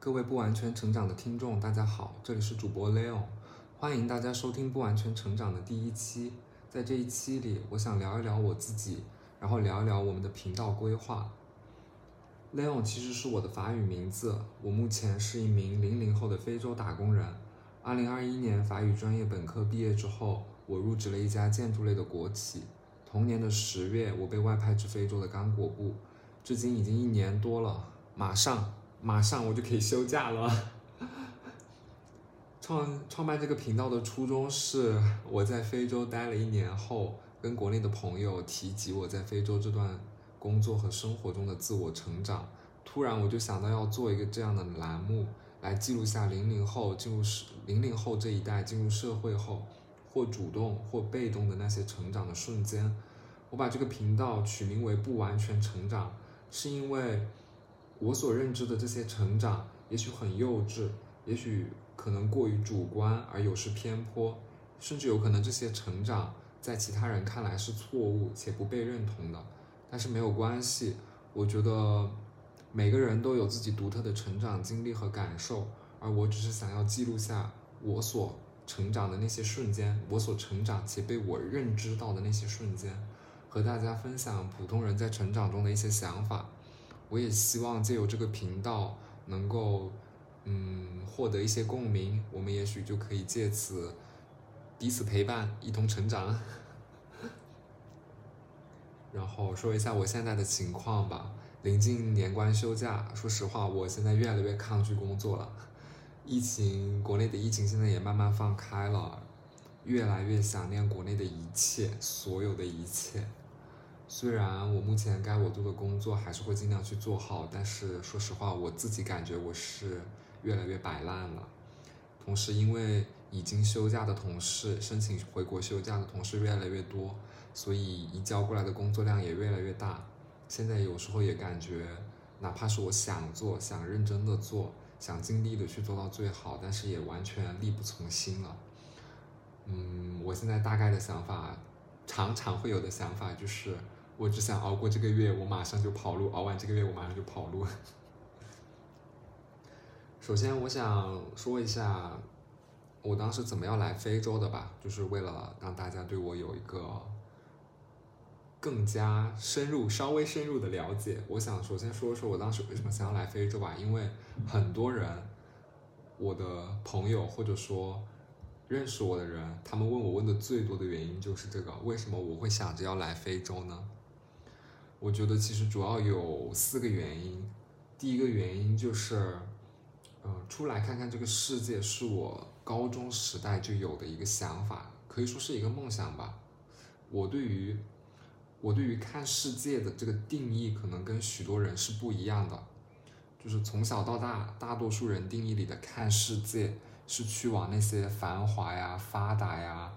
各位不完全成长的听众，大家好，这里是主播 Leon，欢迎大家收听不完全成长的第一期。在这一期里，我想聊一聊我自己，然后聊一聊我们的频道规划。Leon 其实是我的法语名字，我目前是一名零零后的非洲打工人。二零二一年法语专业本科毕业之后，我入职了一家建筑类的国企。同年的十月，我被外派至非洲的刚果部，至今已经一年多了，马上马上我就可以休假了。创创办这个频道的初衷是我在非洲待了一年后，跟国内的朋友提及我在非洲这段工作和生活中的自我成长，突然我就想到要做一个这样的栏目，来记录下零零后进入社零零后这一代进入社会后，或主动或被动的那些成长的瞬间。我把这个频道取名为“不完全成长”，是因为我所认知的这些成长，也许很幼稚，也许。可能过于主观而有失偏颇，甚至有可能这些成长在其他人看来是错误且不被认同的。但是没有关系，我觉得每个人都有自己独特的成长经历和感受，而我只是想要记录下我所成长的那些瞬间，我所成长且被我认知到的那些瞬间，和大家分享普通人在成长中的一些想法。我也希望借由这个频道能够。嗯，获得一些共鸣，我们也许就可以借此彼此陪伴，一同成长。然后说一下我现在的情况吧，临近年关休假，说实话，我现在越来越抗拒工作了。疫情，国内的疫情现在也慢慢放开了，越来越想念国内的一切，所有的一切。虽然我目前该我做的工作还是会尽量去做好，但是说实话，我自己感觉我是。越来越摆烂了，同时因为已经休假的同事申请回国休假的同事越来越多，所以移交过来的工作量也越来越大。现在有时候也感觉，哪怕是我想做、想认真的做、想尽力的去做到最好，但是也完全力不从心了。嗯，我现在大概的想法，常常会有的想法就是，我只想熬过这个月，我马上就跑路；熬完这个月，我马上就跑路。首先，我想说一下我当时怎么样来非洲的吧，就是为了让大家对我有一个更加深入、稍微深入的了解。我想首先说说我当时为什么想要来非洲吧，因为很多人，我的朋友或者说认识我的人，他们问我问的最多的原因就是这个：为什么我会想着要来非洲呢？我觉得其实主要有四个原因。第一个原因就是。嗯，出来看看这个世界是我高中时代就有的一个想法，可以说是一个梦想吧。我对于我对于看世界的这个定义，可能跟许多人是不一样的。就是从小到大，大多数人定义里的看世界，是去往那些繁华呀、发达呀、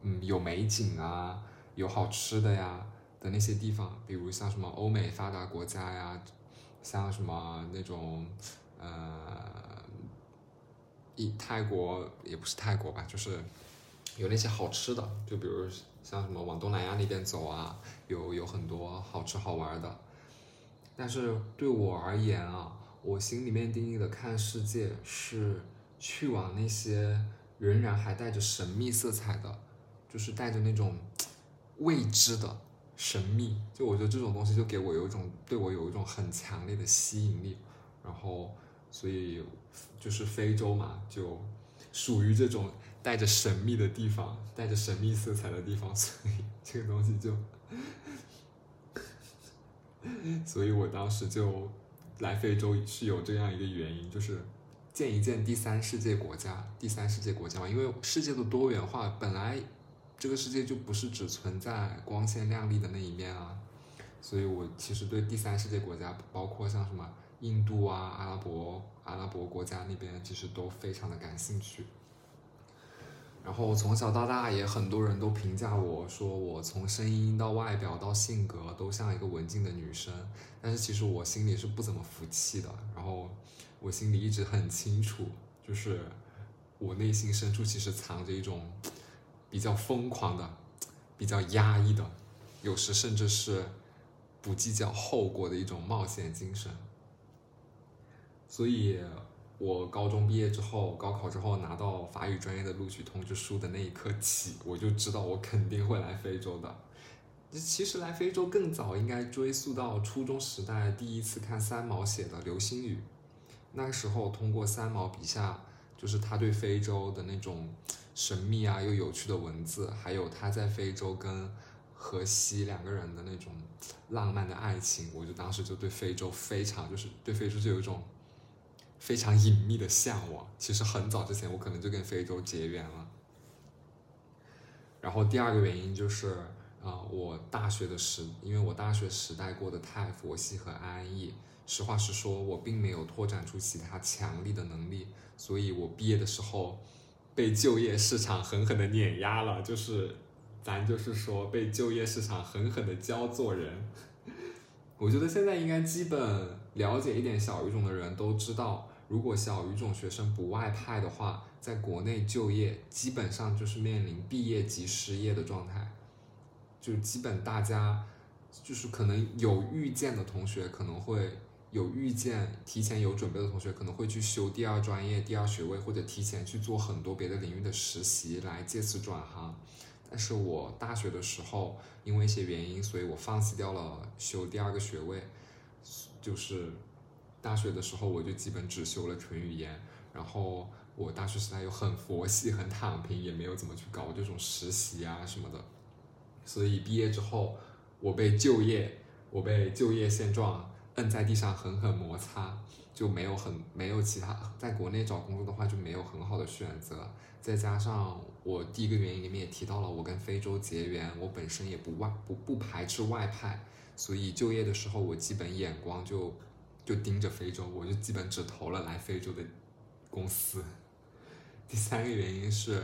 嗯有美景啊、有好吃的呀的那些地方，比如像什么欧美发达国家呀，像什么那种。呃，一泰国也不是泰国吧，就是有那些好吃的，就比如像什么往东南亚那边走啊，有有很多好吃好玩的。但是对我而言啊，我心里面定义的看世界是去往那些仍然还带着神秘色彩的，就是带着那种未知的神秘。就我觉得这种东西就给我有一种对我有一种很强烈的吸引力，然后。所以就是非洲嘛，就属于这种带着神秘的地方，带着神秘色彩的地方，所以 这个东西就，所以我当时就来非洲是有这样一个原因，就是见一见第三世界国家，第三世界国家嘛，因为世界的多元化，本来这个世界就不是只存在光鲜亮丽的那一面啊，所以我其实对第三世界国家，包括像什么。印度啊，阿拉伯阿拉伯国家那边其实都非常的感兴趣。然后从小到大也很多人都评价我说我从声音到外表到性格都像一个文静的女生，但是其实我心里是不怎么服气的。然后我心里一直很清楚，就是我内心深处其实藏着一种比较疯狂的、比较压抑的，有时甚至是不计较后果的一种冒险精神。所以，我高中毕业之后，高考之后拿到法语专业的录取通知书的那一刻起，我就知道我肯定会来非洲的。其实来非洲更早，应该追溯到初中时代第一次看三毛写的《流星雨》。那个时候，通过三毛笔下，就是他对非洲的那种神秘啊又有趣的文字，还有他在非洲跟荷西两个人的那种浪漫的爱情，我就当时就对非洲非常，就是对非洲就有一种非常隐秘的向往。其实很早之前，我可能就跟非洲结缘了。然后第二个原因就是。啊，我大学的时，因为我大学时代过得太佛系和安逸，实话实说，我并没有拓展出其他强力的能力，所以我毕业的时候被就业市场狠狠的碾压了，就是咱就是说被就业市场狠狠的教做人。我觉得现在应该基本了解一点小语种的人都知道，如果小语种学生不外派的话，在国内就业基本上就是面临毕业即失业的状态。就基本大家，就是可能有预见的同学，可能会有预见，提前有准备的同学，可能会去修第二专业、第二学位，或者提前去做很多别的领域的实习，来借此转行。但是我大学的时候，因为一些原因，所以我放弃掉了修第二个学位。就是大学的时候，我就基本只修了纯语言。然后我大学时代又很佛系、很躺平，也没有怎么去搞这种实习啊什么的。所以毕业之后，我被就业，我被就业现状摁在地上狠狠摩擦，就没有很没有其他，在国内找工作的话就没有很好的选择。再加上我第一个原因里面也提到了，我跟非洲结缘，我本身也不外不不排斥外派，所以就业的时候我基本眼光就就盯着非洲，我就基本只投了来非洲的公司。第三个原因是。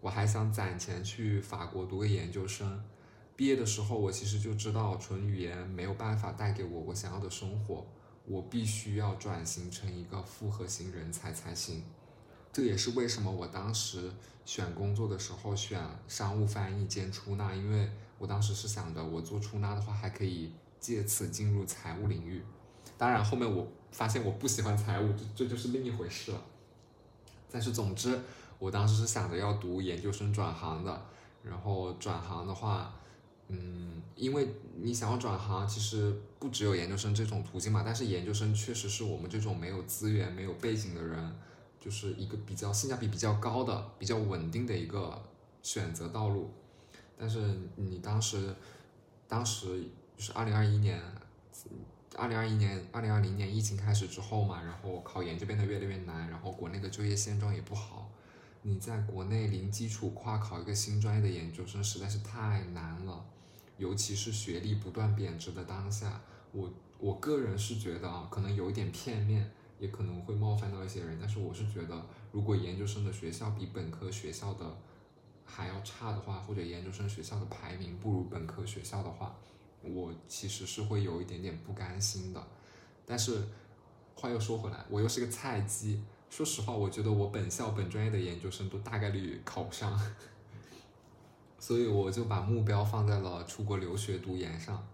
我还想攒钱去法国读个研究生。毕业的时候，我其实就知道纯语言没有办法带给我我想要的生活，我必须要转型成一个复合型人才才行。这也是为什么我当时选工作的时候选商务翻译兼出纳，因为我当时是想着我做出纳的话还可以借此进入财务领域。当然后面我发现我不喜欢财务，这这就是另一回事了。但是总之。我当时是想着要读研究生转行的，然后转行的话，嗯，因为你想要转行，其实不只有研究生这种途径嘛。但是研究生确实是我们这种没有资源、没有背景的人，就是一个比较性价比比较高的、比较稳定的一个选择道路。但是你当时，当时就是二零二一年，二零二一年、二零二零年疫情开始之后嘛，然后考研就变得越来越难，然后国内的就业现状也不好。你在国内零基础跨考一个新专业的研究生实在是太难了，尤其是学历不断贬值的当下，我我个人是觉得啊，可能有一点片面，也可能会冒犯到一些人，但是我是觉得，如果研究生的学校比本科学校的还要差的话，或者研究生学校的排名不如本科学校的话，我其实是会有一点点不甘心的。但是话又说回来，我又是个菜鸡。说实话，我觉得我本校本专业的研究生都大概率考不上，所以我就把目标放在了出国留学读研上。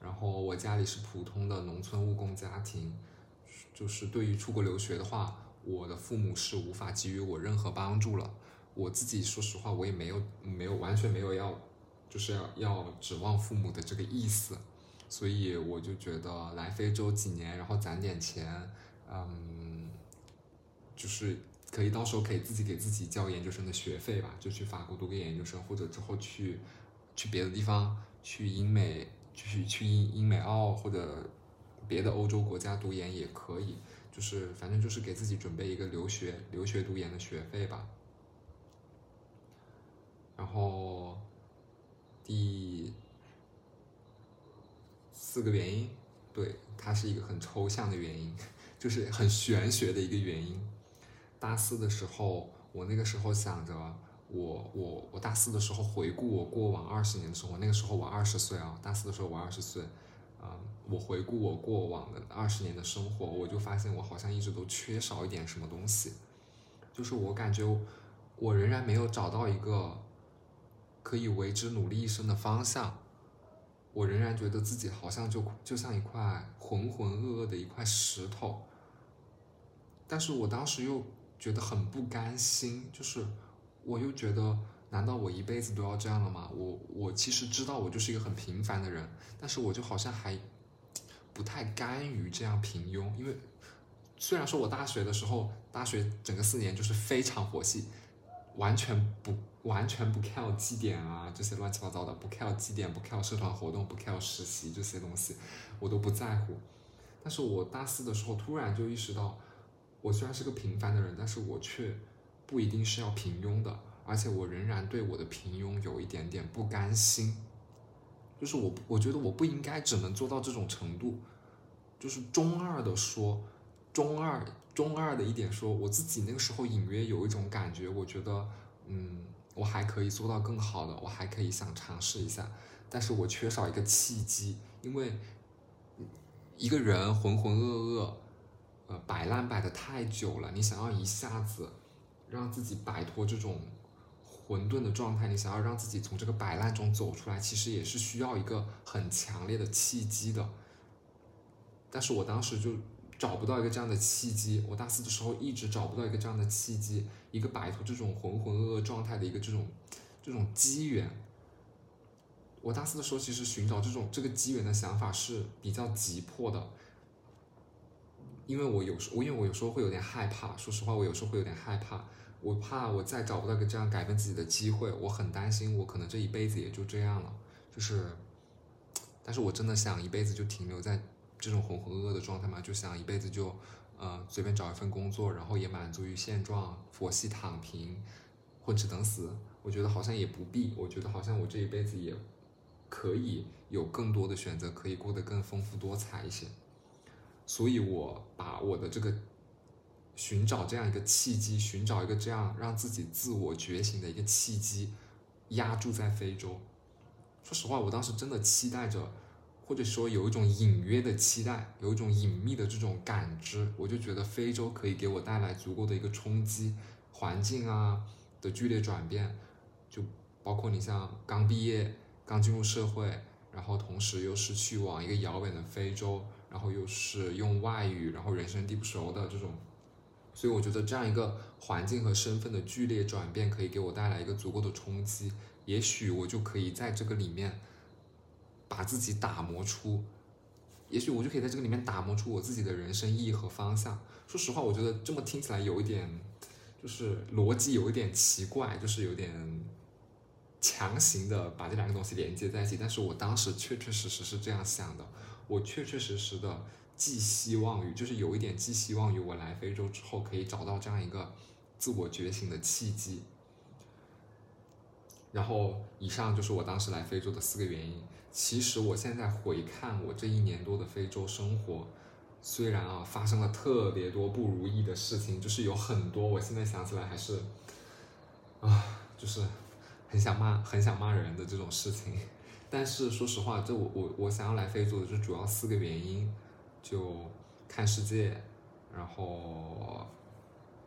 然后我家里是普通的农村务工家庭，就是对于出国留学的话，我的父母是无法给予我任何帮助了。我自己说实话，我也没有没有完全没有要就是要要指望父母的这个意思，所以我就觉得来非洲几年，然后攒点钱，嗯。就是可以到时候可以自己给自己交研究生的学费吧，就去法国读个研究生，或者之后去去别的地方，去英美，去去英英美澳或者别的欧洲国家读研也可以，就是反正就是给自己准备一个留学留学读研的学费吧。然后第四个原因，对，它是一个很抽象的原因，就是很玄学的一个原因。大四的时候，我那个时候想着，我我我大四的时候回顾我过往二十年的生活，那个时候我二十岁啊，大四的时候我二十岁，啊，我回顾我过往的二十年的生活，我就发现我好像一直都缺少一点什么东西，就是我感觉我仍然没有找到一个可以为之努力一生的方向，我仍然觉得自己好像就就像一块浑浑噩噩的一块石头。但是我当时又觉得很不甘心，就是我又觉得，难道我一辈子都要这样了吗？我我其实知道我就是一个很平凡的人，但是我就好像还不太甘于这样平庸，因为虽然说我大学的时候，大学整个四年就是非常佛系，完全不完全不 care 绩点啊这些乱七八糟的，不 care 绩点，不 care 社团活动，不 care 实习这些东西，我都不在乎。但是我大四的时候突然就意识到，我虽然是个平凡的人，但是我却不一定是要平庸的，而且我仍然对我的平庸有一点点不甘心。就是我我觉得我不应该只能做到这种程度，就是中二的说，中二中二的一点说，我自己那个时候隐约有一种感觉，我觉得嗯，我还可以做到更好的，我还可以想尝试一下，但是我缺少一个契机，因为。一个人浑浑噩噩，呃，摆烂摆的太久了。你想要一下子让自己摆脱这种混沌的状态，你想要让自己从这个摆烂中走出来，其实也是需要一个很强烈的契机的。但是我当时就找不到一个这样的契机。我大四的时候一直找不到一个这样的契机，一个摆脱这种浑浑噩噩状态的一个这种这种机缘。我大四的时候，其实寻找这种这个机缘的想法是比较急迫的，因为我有时我因为我有时候会有点害怕，说实话，我有时候会有点害怕，我怕我再找不到个这样改变自己的机会，我很担心我可能这一辈子也就这样了，就是，但是我真的想一辈子就停留在这种浑浑噩噩的状态吗？就想一辈子就呃随便找一份工作，然后也满足于现状，佛系躺平，混吃等死？我觉得好像也不必，我觉得好像我这一辈子也。可以有更多的选择，可以过得更丰富多彩一些，所以我把我的这个寻找这样一个契机，寻找一个这样让自己自我觉醒的一个契机，压住在非洲。说实话，我当时真的期待着，或者说有一种隐约的期待，有一种隐秘的这种感知，我就觉得非洲可以给我带来足够的一个冲击，环境啊的剧烈转变，就包括你像刚毕业。刚进入社会，然后同时又是去往一个遥远的非洲，然后又是用外语，然后人生地不熟的这种，所以我觉得这样一个环境和身份的剧烈转变，可以给我带来一个足够的冲击，也许我就可以在这个里面把自己打磨出，也许我就可以在这个里面打磨出我自己的人生意义和方向。说实话，我觉得这么听起来有一点，就是逻辑有一点奇怪，就是有点。强行的把这两个东西连接在一起，但是我当时确确实实是这样想的，我确确实实的寄希望于，就是有一点寄希望于我来非洲之后可以找到这样一个自我觉醒的契机。然后以上就是我当时来非洲的四个原因。其实我现在回看我这一年多的非洲生活，虽然啊发生了特别多不如意的事情，就是有很多我现在想起来还是啊，就是。很想骂，很想骂人的这种事情，但是说实话，这我我我想要来非洲的就主要四个原因，就看世界，然后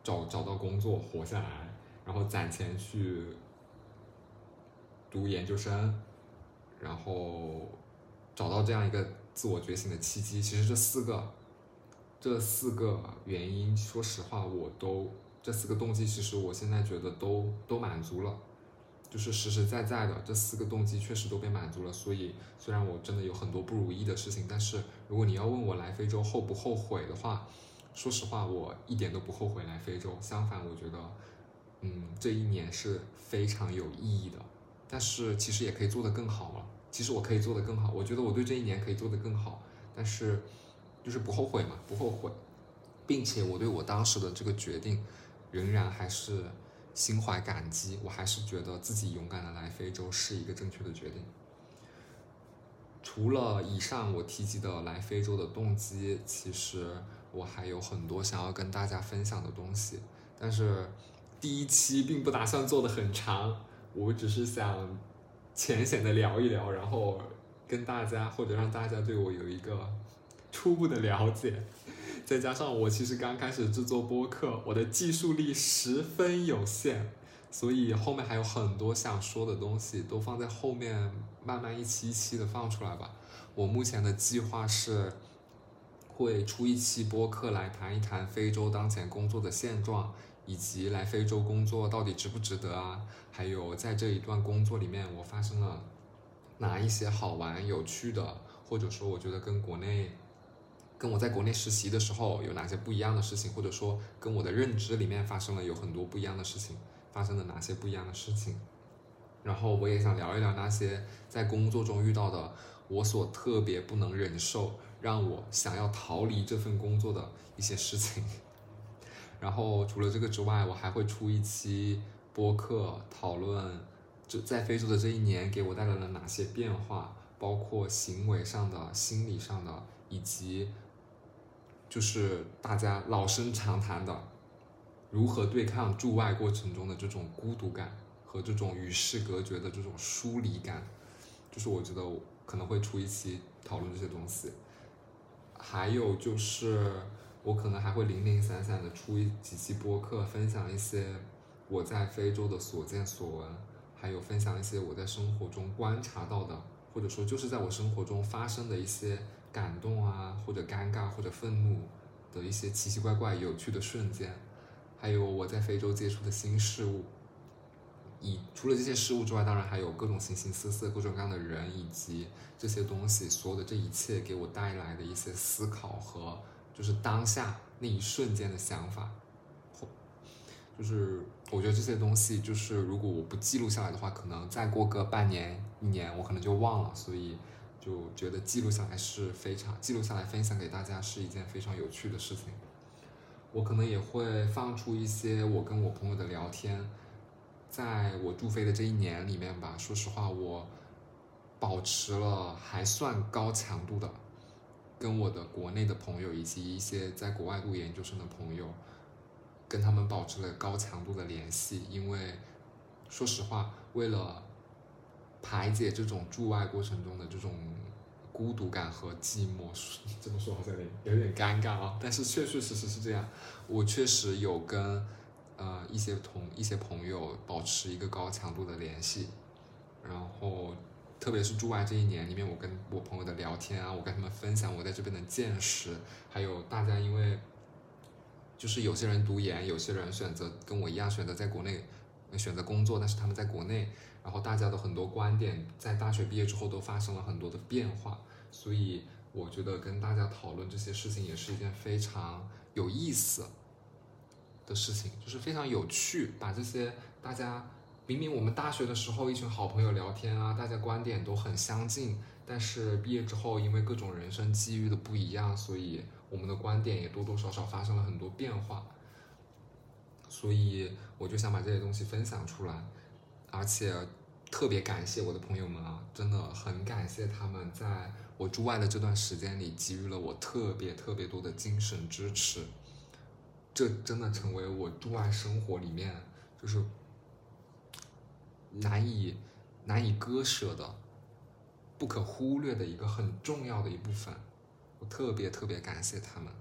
找找到工作活下来，然后攒钱去读研究生，然后找到这样一个自我觉醒的契机。其实这四个这四个原因，说实话，我都这四个动机，其实我现在觉得都都满足了。就是实实在在的这四个动机确实都被满足了，所以虽然我真的有很多不如意的事情，但是如果你要问我来非洲后不后悔的话，说实话我一点都不后悔来非洲。相反，我觉得，嗯，这一年是非常有意义的。但是其实也可以做得更好了。其实我可以做得更好，我觉得我对这一年可以做得更好。但是就是不后悔嘛，不后悔，并且我对我当时的这个决定仍然还是。心怀感激，我还是觉得自己勇敢的来非洲是一个正确的决定。除了以上我提及的来非洲的动机，其实我还有很多想要跟大家分享的东西。但是第一期并不打算做的很长，我只是想浅显的聊一聊，然后跟大家或者让大家对我有一个初步的了解。再加上我其实刚开始制作播客，我的技术力十分有限，所以后面还有很多想说的东西，都放在后面慢慢一期一期的放出来吧。我目前的计划是，会出一期播客来谈一谈非洲当前工作的现状，以及来非洲工作到底值不值得啊？还有在这一段工作里面，我发生了哪一些好玩有趣的，或者说我觉得跟国内，跟我在国内实习的时候有哪些不一样的事情，或者说跟我的认知里面发生了有很多不一样的事情，发生了哪些不一样的事情？然后我也想聊一聊那些在工作中遇到的我所特别不能忍受，让我想要逃离这份工作的一些事情。然后除了这个之外，我还会出一期播客讨论，就在非洲的这一年给我带来了哪些变化，包括行为上的、心理上的，以及就是大家老生常谈的如何对抗驻外过程中的这种孤独感。和这种与世隔绝的这种疏离感，就是我觉得我可能会出一期讨论这些东西。还有就是，我可能还会零零散散的出一几期播客，分享一些我在非洲的所见所闻，还有分享一些我在生活中观察到的，或者说就是在我生活中发生的一些感动啊，或者尴尬或者愤怒的一些奇奇怪怪有趣的瞬间，还有我在非洲接触的新事物。以除了这些事物之外，当然还有各种形形色色、各种各样的人，以及这些东西，所有的这一切给我带来的一些思考和就是当下那一瞬间的想法，就是我觉得这些东西，就是如果我不记录下来的话，可能再过个半年、一年，我可能就忘了，所以就觉得记录下来是非常记录下来分享给大家是一件非常有趣的事情。我可能也会放出一些我跟我朋友的聊天。在我驻非的这一年里面吧，说实话，我保持了还算高强度的跟我的国内的朋友以及一些在国外读研究生的朋友，跟他们保持了高强度的联系。因为说实话，为了排解这种驻外过程中的这种孤独感和寂寞，这么说好像有点尴尬啊。但是确确实实是这样，我确实有跟。呃，一些同一些朋友保持一个高强度的联系，然后特别是驻外这一年里面，我跟我朋友的聊天啊，我跟他们分享我在这边的见识，还有大家因为就是有些人读研，有些人选择跟我一样选择在国内选择工作，但是他们在国内，然后大家的很多观点在大学毕业之后都发生了很多的变化，所以我觉得跟大家讨论这些事情也是一件非常有意思。的事情就是非常有趣，把这些大家明明我们大学的时候一群好朋友聊天啊，大家观点都很相近，但是毕业之后因为各种人生机遇的不一样，所以我们的观点也多多少少发生了很多变化。所以我就想把这些东西分享出来，而且特别感谢我的朋友们啊，真的很感谢他们在我驻外的这段时间里给予了我特别特别多的精神支持。这真的成为我驻外生活里面就是难以难以割舍的、不可忽略的一个很重要的一部分。我特别特别感谢他们。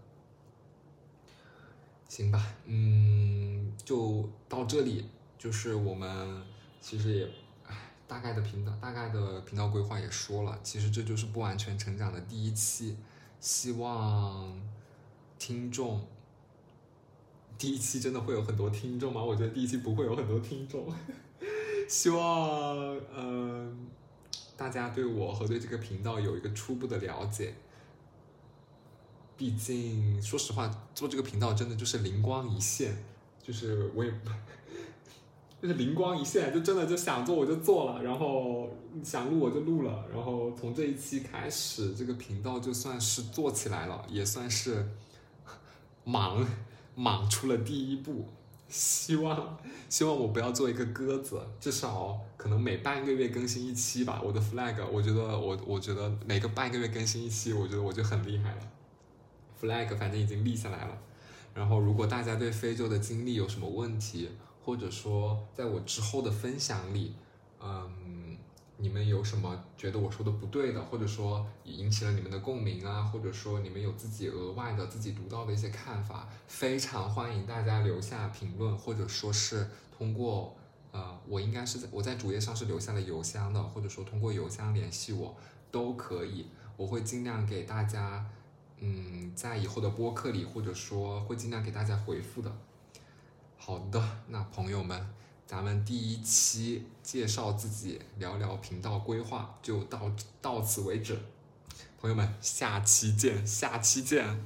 行吧，嗯，就到这里。就是我们其实也，唉，大概的频道、大概的频道规划也说了。其实这就是不完全成长的第一期，希望听众。第一期真的会有很多听众吗？我觉得第一期不会有很多听众。希望嗯，大家对我和对这个频道有一个初步的了解。毕竟说实话，做这个频道真的就是灵光一现，就是我也就是灵光一现，就真的就想做我就做了，然后想录我就录了，然后从这一期开始，这个频道就算是做起来了，也算是忙。莽出了第一步，希望希望我不要做一个鸽子，至少可能每半个月更新一期吧。我的 flag，我觉得我我觉得每个半个月更新一期，我觉得我就很厉害了。flag 反正已经立下来了。然后如果大家对非洲的经历有什么问题，或者说在我之后的分享里，嗯。你们有什么觉得我说的不对的，或者说引起了你们的共鸣啊，或者说你们有自己额外的、自己独到的一些看法，非常欢迎大家留下评论，或者说是通过呃，我应该是在我在主页上是留下了邮箱的，或者说通过邮箱联系我都可以，我会尽量给大家嗯，在以后的播客里，或者说会尽量给大家回复的。好的，那朋友们，咱们第一期介绍自己、聊聊频道规划就到到此为止。朋友们，下期见，下期见。